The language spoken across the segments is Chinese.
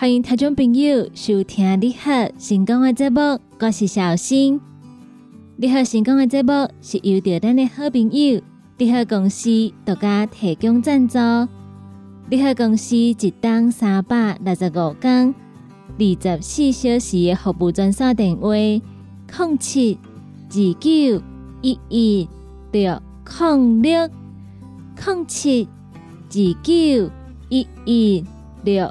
欢迎听众朋友收听你好成功的节目，我是小新。你好成功的节目是由着咱的好朋友你好公司独家提供赞助。你好公司一档三百六十五天二十四小时的服务专线电话：零七二九一一六零六零七二九一一六。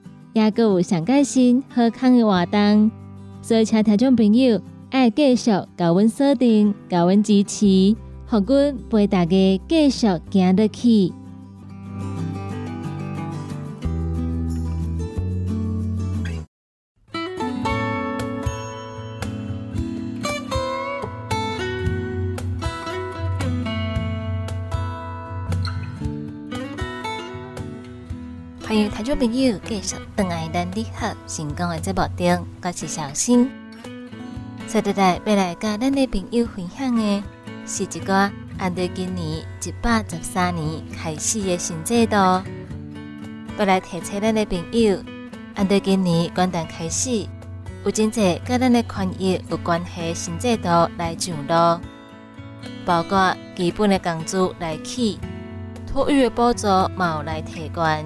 也阁有上开心、好康的活动，所以请听众朋友爱继续高阮锁定、高阮支持，互阮陪大家继续行得去。众朋友继续等爱咱你好成功的节目中，我是小新。接下来要来甲咱的朋友分享的是一个按照今年一百十三年开始的新制度。要来提醒咱的朋友，按照今年元旦开始，有真济甲咱的权益有关系新制度来上路，包括基本的工资来起，托育的补助有来提悬。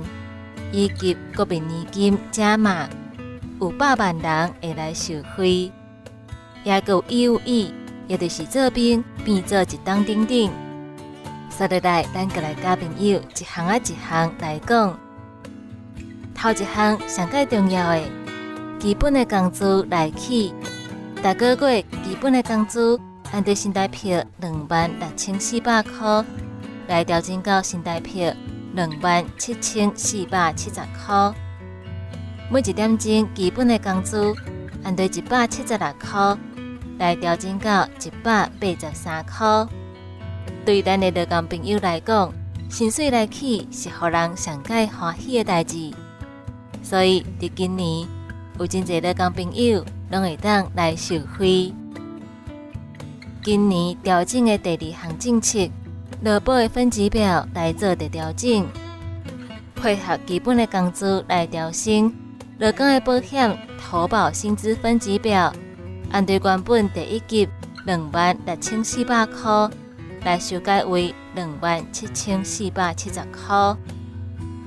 以及国民年金加码，有百万人会来受惠，也有 U E，也就是做兵变做一档等等。说落来，咱个来交朋友一项啊一项来讲。头一项上介重要的，基本的工资来起，大个月基本的工资按照新台票两万六千四百块来调整到新台票。两万七千四百七十块，每一点钟基本的工资按对一百七十六块来调整到一百八十三块。对咱的劳工朋友来讲，薪水来起是互人上介欢喜的代志，所以伫今年有真侪劳工朋友拢会当来受惠。今年调整的第二项政策。劳保的分级表来做的调整，配合基本的工资来调升。劳工的保险投保薪资分级表，按对原本第一级两万六千四百块，来修改为两万七千四百七十块；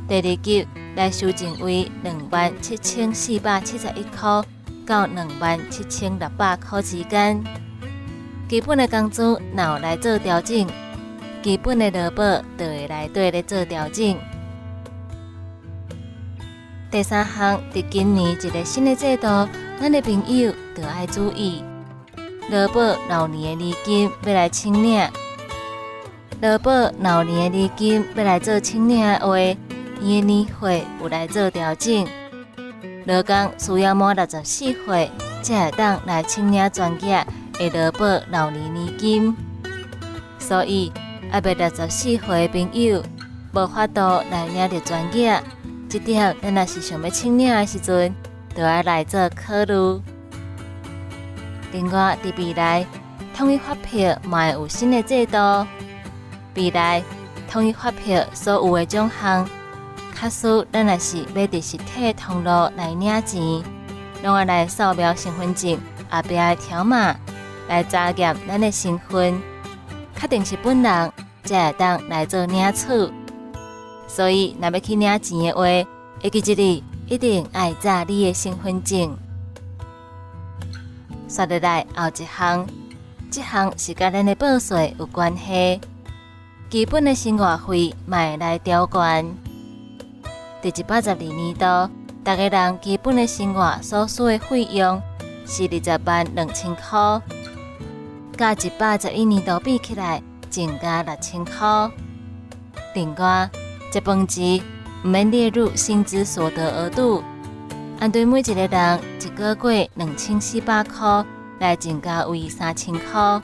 第二级来修正为两万七千四百七十一块到两万七千六百块之间。基本的工资哪来做调整？基本的劳保就会来对咧做调整。第三项，伫今年一个新的制度，咱的朋友就要注意，劳保老年的年金要来清领，劳保老年的年金要来做清领的话，伊的年岁有来做调整。劳工需要满六十四岁，才会当来清领专业的劳保老年年金。所以，阿未六十四岁的朋友无法度来领着专业，这点咱若是想要清领的时阵。就要来做考虑。另外，伫未来统一发票嘛会有新的制度。未来统一发票所有的奖项，卡数咱也是要伫实体通路来领钱，拢要来扫描身份证后壁的条码来查验咱的身份，确定是本人才会当来做领取。所以，若要去领钱的话，会记一日。一定爱查你的身份证。说得来后一项，这项是甲咱的报税有关系。基本的生活费买来调关。第一百十二年度，大家人基本的生活所需的费用是二十万两千块，甲一百十一年度比起来，增加六千块。另外，这饭钱。毋免列入薪资所得额度，按对每一个人一个月两千四百块来增加为三千块。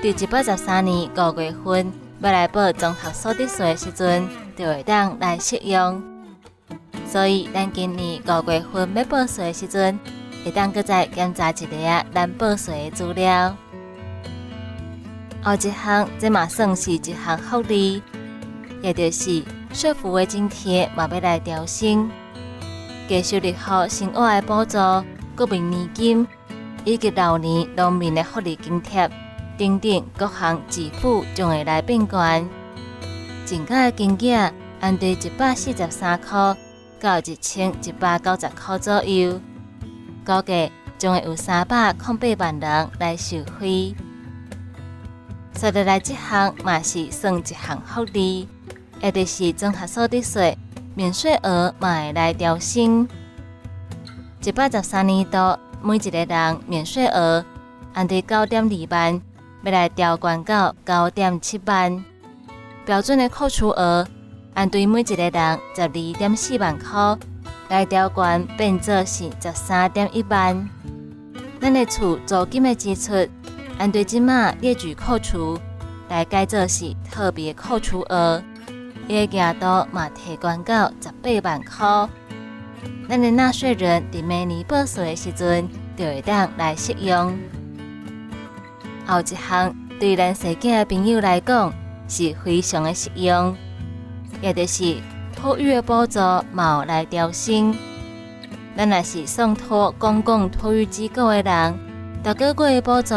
第一百十三年五月份要来报综合所得税时阵，就会当来适用。所以，咱今年五月份要报税时阵，会当搁再检查一下咱报税的资料。后一项，这嘛算是一项福利，也就是。社福的津贴嘛要来调升，继续日后生活的补助、国民年金以及老年农民的福利津贴等等各项支付将会来变悬。增加的金额按对一百四十三块到一千一百九十块左右，估计将会有三百零八万人来受惠。说得来，这项嘛是算一项福利。也就是综合所得税免税额嘛会来调升，一百十三年度每一个人免税额按对九点二万，要来调悬到九点七万。标准的扣除额按对每一个人十二点四万块，来调悬变作是十三点一万。咱的厝租金的支出按对即马列举扣除，来改作是特别扣除额。伊个额度嘛提悬到十八万块，咱的纳税人伫每年报税的时阵，就会当来适用。后一项对咱世界的朋友来讲是非常的实用，也就是托育的补助嘛来调升。咱若是送托公共托育机构的人，逐个月的补助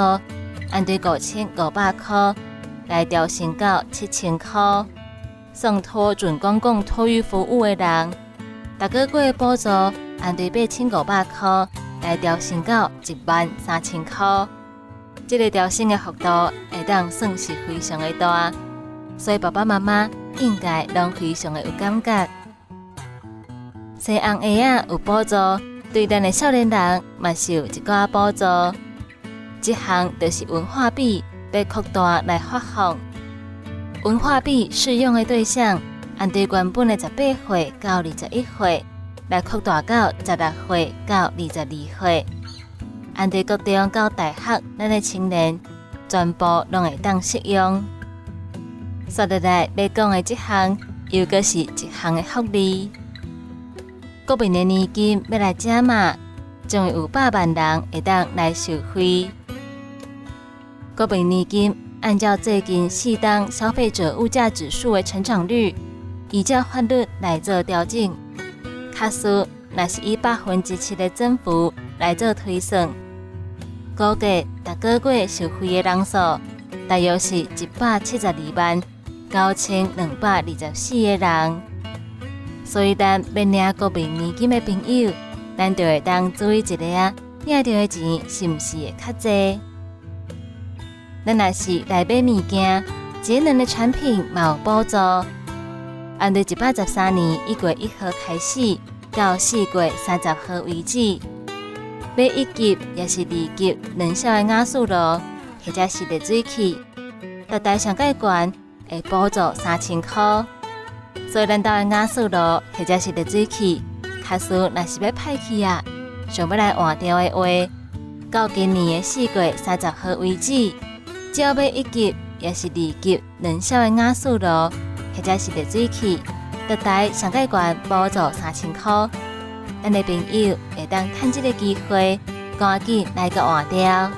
按对五千五百块来调升到七千块。送托准公共托育服务的人，逐个月补助按对八千五百块来调升到一万三千块。这个调升的幅度会当算是非常的大，所以爸爸妈妈应该拢非常的有感觉。西红柿啊有补助，对咱的少年人嘛是有一个补助。这项就是文化币被扩大来发放。文化币适用的对象，按对原本的十八岁到二十一岁，来扩大到十六岁到二十二岁。按对高中到大学，咱的青年全部拢会当适用。说得来，要讲的这项，又个是一项的福利。国民的年金要来加码，将有百万人会当来受惠。国民年金。按照最近四档消费者物价指数的成长率，依照法律来做调整。卡数那是以百分之七的增幅来做推算，估计逐个月受惠的人数大约是一百七十二万九千两百二十四个人。所以，咱要领国民年金的朋友，咱就会当注意一下，领到的钱是毋是会较济？咱若是来买物件，节能的产品嘛有补助。按对一百十三年一月一号开始，到四月三十号为止，买一级也是二级能效的瓦斯炉，或者是热水器，大台上盖悬会补助三千块。所以咱家的瓦斯炉或者是热水器，卡数若是要歹去啊，想要来换掉的话，到今年的四月三十号为止，只要买一级也是二级能烧的瓦斯炉或者是热水器，大台上盖悬补助三千块。咱的朋友会当趁这个机会，赶紧来个换掉。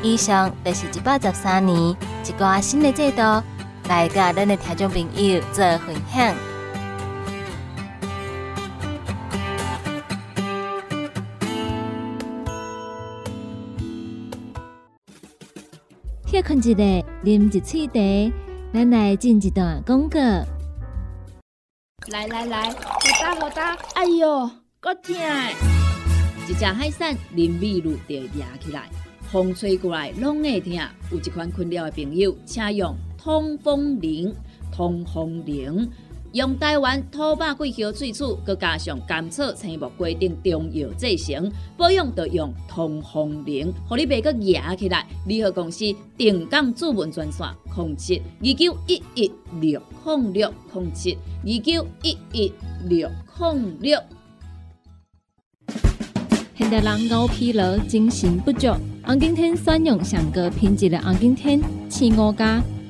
以上就是一百十三年一个新的制度，来甲咱的听众朋友做分享。歇困一下，啉一喙茶，咱来进一段广告。来来来，好打好打！哎哟，够痛！一只海扇淋雨露就压起来，风吹过来拢会痛。有一款困扰的朋友，请用通风铃。通风铃用台湾土白桂花萃取，佮加上甘草、青木规定中药制成，保养要用通风铃，互你袂佮压起来。联合公司定岗主文专线：零七二九一一六零六零七二九一一六零六。现代人熬疲劳、精神不足，红景天选用上个品质的红景天青五加。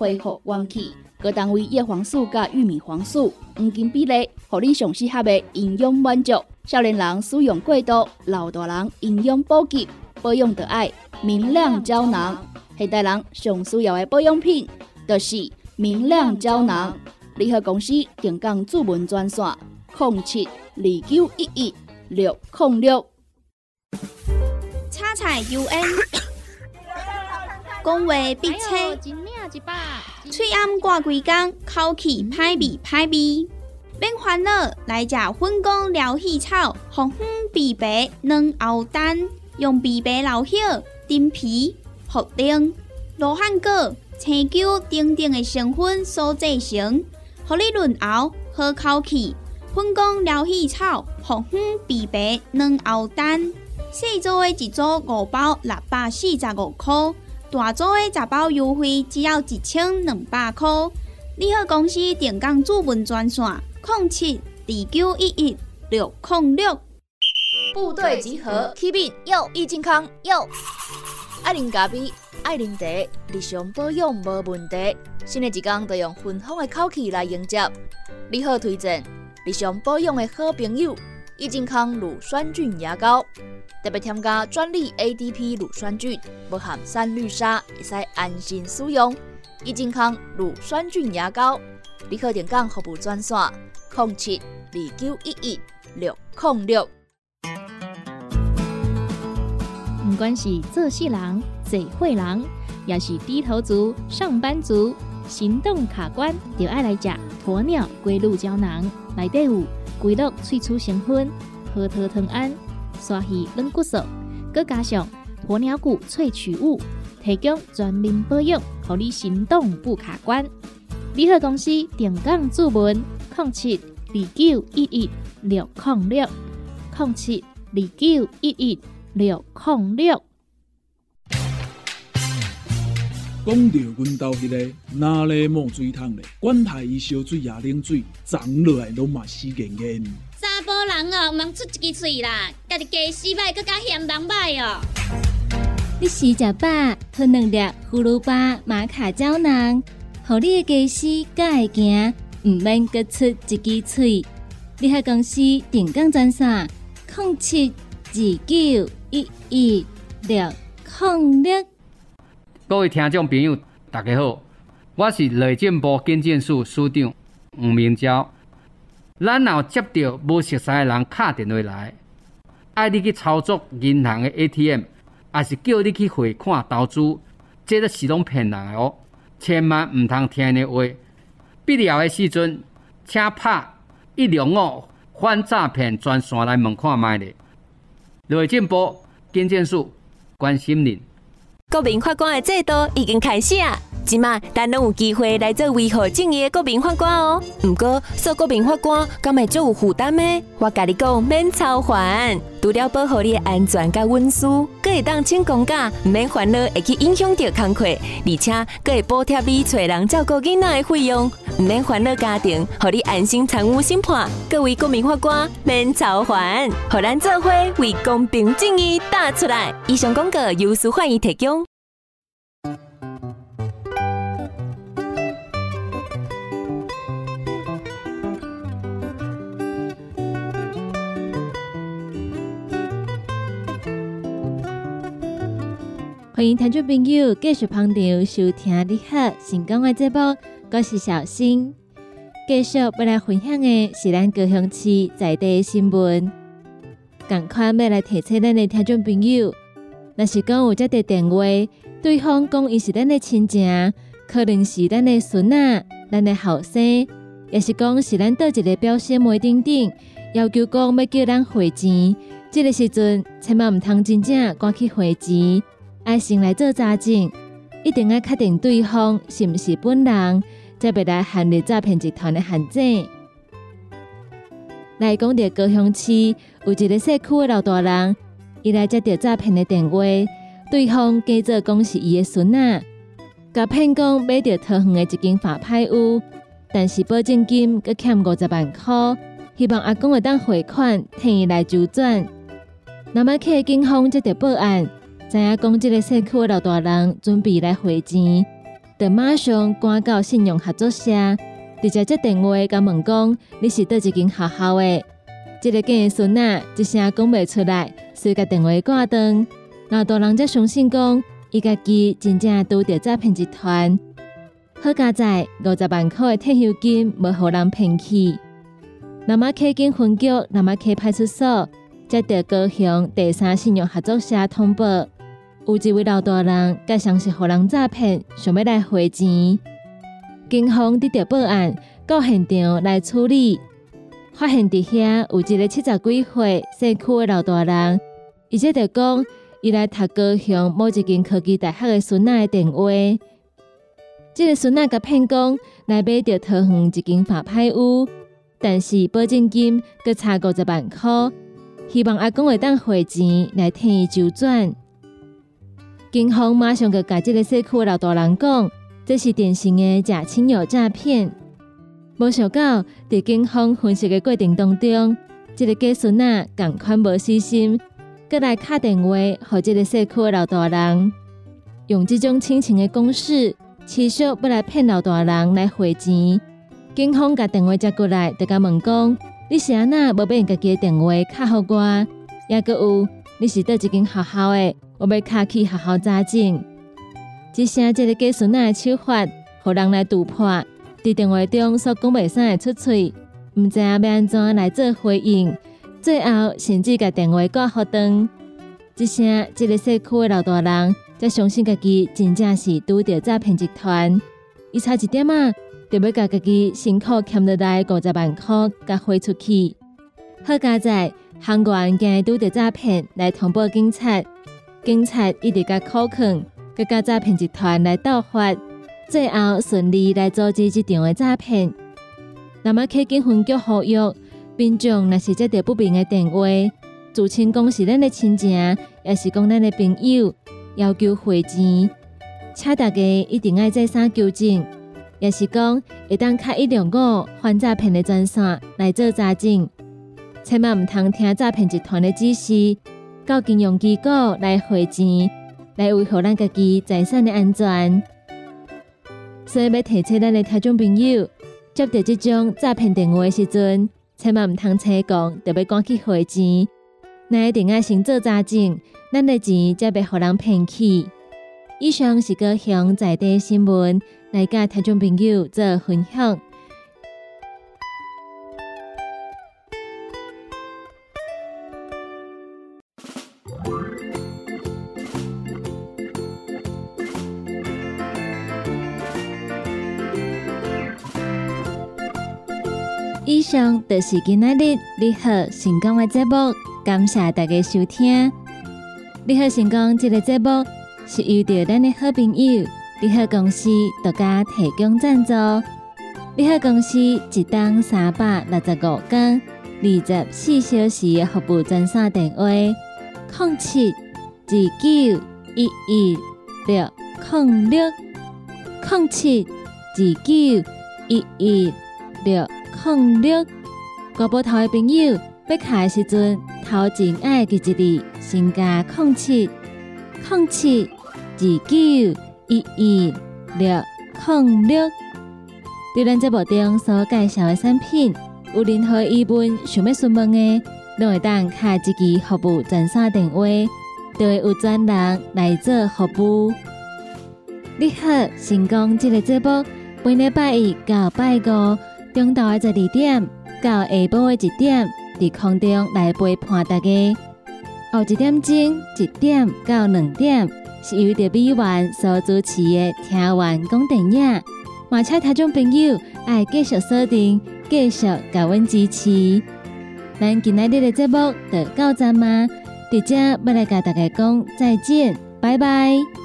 恢复元气，各单位叶黄素加玉米黄素黄金比例，互你上适合的营养满足。少年人使用过度，老大人营养补给，保养的爱明亮胶囊。现代人上需要的保养品，就是明亮胶囊。联合公司定岗主文专线：零七二九一一六零六。叉彩 UN，讲话必车。嘴暗挂几工，口气歹味歹味，免烦恼，来食粉工疗气草，红粉枇杷软熬蛋，用枇杷老叶、丁皮、茯苓、罗汉果、青椒等等的成分所制成，互你润喉好口气。粉工疗气草，红粉枇杷软熬蛋，细组的一组五包，六百四十五块。大组的十包优惠只要一千两百块。你好，公司电工主文专线：零七二九一一六零六。部队集合，启禀要益健康要。爱啉咖啡，爱啉茶，日常保养无问题。新的一天要用芬芳的口气来迎接。你好，推荐日常保养的好朋友——益健康乳酸菌牙膏。特别添加专利 ADP 乳酸菌，不含三氯沙，会使安心使用。益健康乳酸菌牙膏，立刻点讲服务专线：零七二九一一六零六。不管是做事人、嘴会人，也是低头族、上班族，行动卡关，就爱来讲鸵鸟龟鹿胶囊，内底有龟鹿萃取成分，核桃藤胺。刷鱼软骨素，佮加上鸵鸟骨萃取物，提供全面保养，让你行动不卡关。联合公司定岗注文：零七二九一一六零六零七二九一一六零六。讲到阮兜迄个哪里冒水桶咧？管他伊烧水也冷水，长落来拢嘛死硬硬。查甫人哦，毋出一支喙啦，家己家洗歹，更加嫌人歹哦。你洗食饱，吞两粒葫芦巴、玛卡胶囊，互你的家洗才会行，毋免各出一支喙。你喺公司定岗专线：零七二九一一六零六。各位听众朋友，大家好，我是雷政部建建署署长吴明昭。咱若接到无熟悉的人敲电话来，爱你去操作银行的 ATM，也是叫你去汇款投资，这都是拢骗人的哦！千万唔通听的话。必要的时阵，请拍一零五反诈骗专线来问看卖咧。内政部经建署关心您。国民法官的制度已经开始啊！即马咱拢有机会来做维护正义的国民法官哦。毋过做国民法官，敢会做有负担呢？我甲你讲，免操烦，除了保护你的安全甲隐私，阁会当请公假，免烦恼会去影响到工课，而且阁会补贴你找人照顾囡仔的费用，毋免烦恼家庭，互你安心参与审判。各位国民法官，免操烦，互咱做伙为公平正义打出来。以上广告由司法院提供。欢迎听众朋友继续捧场收听你好成功的节目，我是小新。继续要来分享的是咱高雄市在地新闻。赶快要来提醒咱的听众朋友，若是讲有接到电话，对方讲伊是咱的亲戚，可能是咱的孙仔、咱的后生，也是讲是咱倒一个表兄妹等等，要求讲要叫咱汇钱，这个时阵千万毋通真正赶去汇钱。爱先来做查证，一定要确定对方是毋是本人，才别来陷入诈骗集团的陷阱。来讲到高雄市有一个社区的老大人，伊来接到诈骗的电话，对方假作讲是伊的孙仔，甲骗讲买到桃园的一间法拍屋，但是保证金阁欠五十万块，希望阿公会当汇款替伊来周转。那么去警方接到报案。知影讲，即个社区的老大人准备来汇钱，就马上赶到信用合作社，直接接电话甲问讲：你是倒一间学校的？即个囡孙仔一声讲袂出来，随甲电话挂断。老大人则相信讲，伊家己真正拄着诈骗集团，好佳在五十万块的退休金无互人骗去。那么去警分局，那么去派出所，接到高雄第三信用合作社通报。有一位老大人，甲像是互人诈骗，想要来汇钱。警方得到报案，到现场来处理，发现伫遐有一个七十几岁社区的老大人，而且着讲伊来读高雄某一间科技大学的孙仔的电话。这个孙仔甲骗讲来买着桃园一间法拍屋，但是保证金阁差五十万块，希望阿公会当汇钱来替伊周转。警方马上就甲这个社区的老大人讲，这是典型的假亲友诈骗。没想到，在警方分析的过程当中，这个假孙仔赶快无细心，过来敲电话，和这个社区的老大人用这种亲情的公式，持续要来骗老大人来汇钱。警方甲电话接过来，就甲问讲：你是安那无把家己的电话卡好我？也个有，你是倒一间学校的？我要卡去学校查证，只剩这个假孙仔的手法，互人来突破。伫电话中所讲袂使出嘴，毋知影要安怎来做回应。最后甚至甲电话挂互断。只剩这个社区的老大人，才相信家己真正是拄着诈骗集团。伊差一点啊，就要甲家己辛苦欠落来五十万块，甲汇出去。好佳在，行员惊拄着诈骗，来通报警察。警察一直甲考劝，佮甲诈骗集团来斗法，最后顺利来阻止这场的诈骗。那么，去警分局呼吁民众，若是接到不明的电话，自称讲是咱的亲戚，也是讲咱的朋友，要求汇钱，请大家一定要再三纠正，也是讲会当开一两个反诈骗的专线来做查证，千万唔通听诈骗集团的指示。到金融机构来汇钱，来维护咱家己财产的安全。所以要提醒咱的听众朋友，接到这种诈骗电话的时阵，千万唔通扯讲，特别赶去汇钱，那一定要先做查证，咱的钱才别互人骗去。以上是高雄在地新闻，来甲听众朋友做分享。上就是今仔日你好成功的节目，感谢大家收听。你好成功这个节目是由着咱的好朋友你好公司独家提供赞助。你好公司一档三百六十五天、二十四小时服务专线电话：零七二九一一六零六零七二九一一六零六。国宝头的朋友要卡的时阵，头前爱记一字，先加零七零七二九一一六零六。对咱节目中所介绍的产品，有任何疑问想要询问的，都会当卡一支服务专线电话，就会有专人来做服务。你好，成功这个节目，每礼拜一到拜五中昼的十二点到下晡的一点，伫空中来陪伴大家。后一点钟一点到两点，是由着美元所主持的听完讲电影。马车听众朋友爱继续锁定，继续甲阮支持。咱今仔日的节目就到这吗？伫遮要来甲大家讲再见，拜拜。